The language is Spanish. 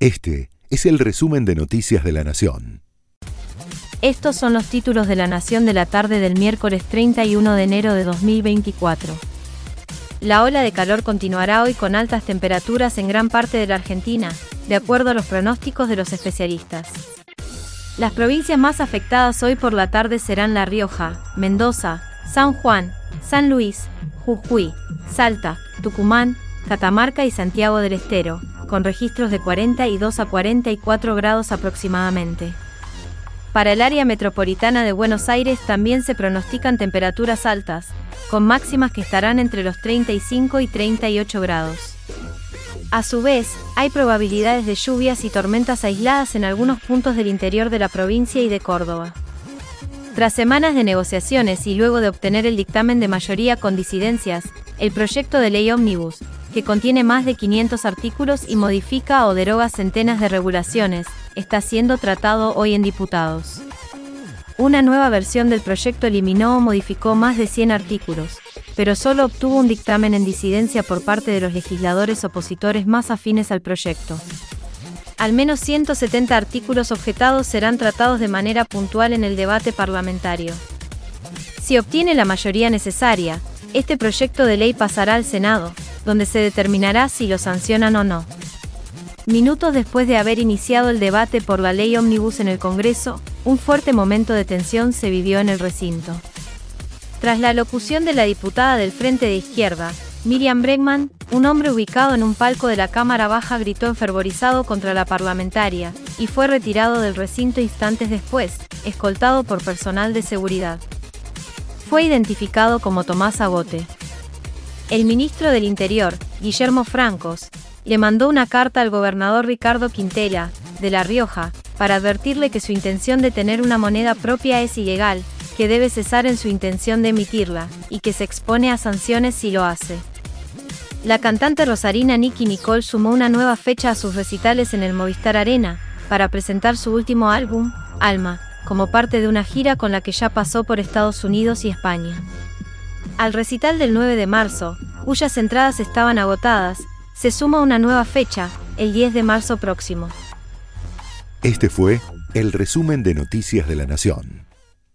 Este es el resumen de Noticias de la Nación. Estos son los títulos de la Nación de la tarde del miércoles 31 de enero de 2024. La ola de calor continuará hoy con altas temperaturas en gran parte de la Argentina, de acuerdo a los pronósticos de los especialistas. Las provincias más afectadas hoy por la tarde serán La Rioja, Mendoza, San Juan, San Luis, Jujuy, Salta, Tucumán, Catamarca y Santiago del Estero, con registros de 42 a 44 grados aproximadamente. Para el área metropolitana de Buenos Aires también se pronostican temperaturas altas, con máximas que estarán entre los 35 y 38 grados. A su vez, hay probabilidades de lluvias y tormentas aisladas en algunos puntos del interior de la provincia y de Córdoba. Tras semanas de negociaciones y luego de obtener el dictamen de mayoría con disidencias, el proyecto de ley Omnibus, que contiene más de 500 artículos y modifica o deroga centenas de regulaciones, está siendo tratado hoy en diputados. Una nueva versión del proyecto eliminó o modificó más de 100 artículos, pero solo obtuvo un dictamen en disidencia por parte de los legisladores opositores más afines al proyecto. Al menos 170 artículos objetados serán tratados de manera puntual en el debate parlamentario. Si obtiene la mayoría necesaria, este proyecto de ley pasará al Senado, donde se determinará si lo sancionan o no. Minutos después de haber iniciado el debate por la ley Omnibus en el Congreso, un fuerte momento de tensión se vivió en el recinto. Tras la locución de la diputada del Frente de Izquierda, Miriam Bregman, un hombre ubicado en un palco de la Cámara Baja gritó enfervorizado contra la parlamentaria, y fue retirado del recinto instantes después, escoltado por personal de seguridad. Fue identificado como Tomás Agote. El ministro del Interior, Guillermo Francos, le mandó una carta al gobernador Ricardo Quintela, de La Rioja, para advertirle que su intención de tener una moneda propia es ilegal, que debe cesar en su intención de emitirla, y que se expone a sanciones si lo hace. La cantante rosarina Nicky Nicole sumó una nueva fecha a sus recitales en el Movistar Arena, para presentar su último álbum, Alma, como parte de una gira con la que ya pasó por Estados Unidos y España. Al recital del 9 de marzo, cuyas entradas estaban agotadas, se suma una nueva fecha, el 10 de marzo próximo. Este fue el resumen de Noticias de la Nación.